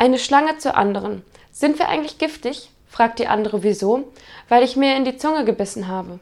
Eine Schlange zur anderen. Sind wir eigentlich giftig? fragt die andere wieso. Weil ich mir in die Zunge gebissen habe.